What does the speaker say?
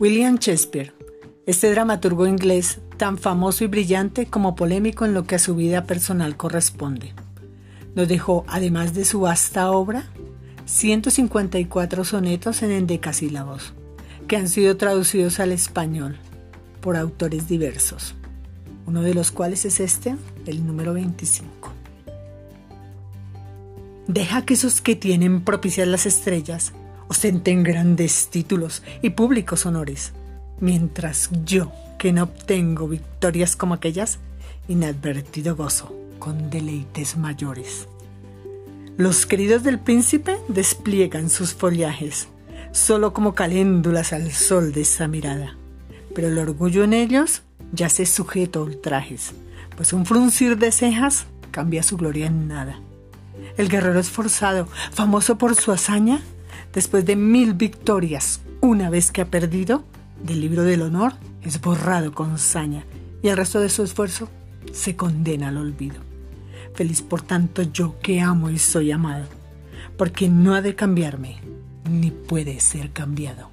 William Shakespeare, este dramaturgo inglés tan famoso y brillante como polémico en lo que a su vida personal corresponde. Nos dejó, además de su vasta obra, 154 sonetos en endecasílabos, que han sido traducidos al español por autores diversos, uno de los cuales es este, el número 25. Deja que esos que tienen propicias las estrellas ostenten grandes títulos y públicos honores, mientras yo, que no obtengo victorias como aquellas, inadvertido gozo con deleites mayores. Los queridos del príncipe despliegan sus follajes, solo como caléndulas al sol de esa mirada, pero el orgullo en ellos ya se sujeto a ultrajes, pues un fruncir de cejas cambia su gloria en nada. El guerrero esforzado, famoso por su hazaña, después de mil victorias. Una vez que ha perdido, del libro del honor es borrado con saña y el resto de su esfuerzo se condena al olvido. Feliz por tanto yo que amo y soy amado, porque no ha de cambiarme, ni puede ser cambiado.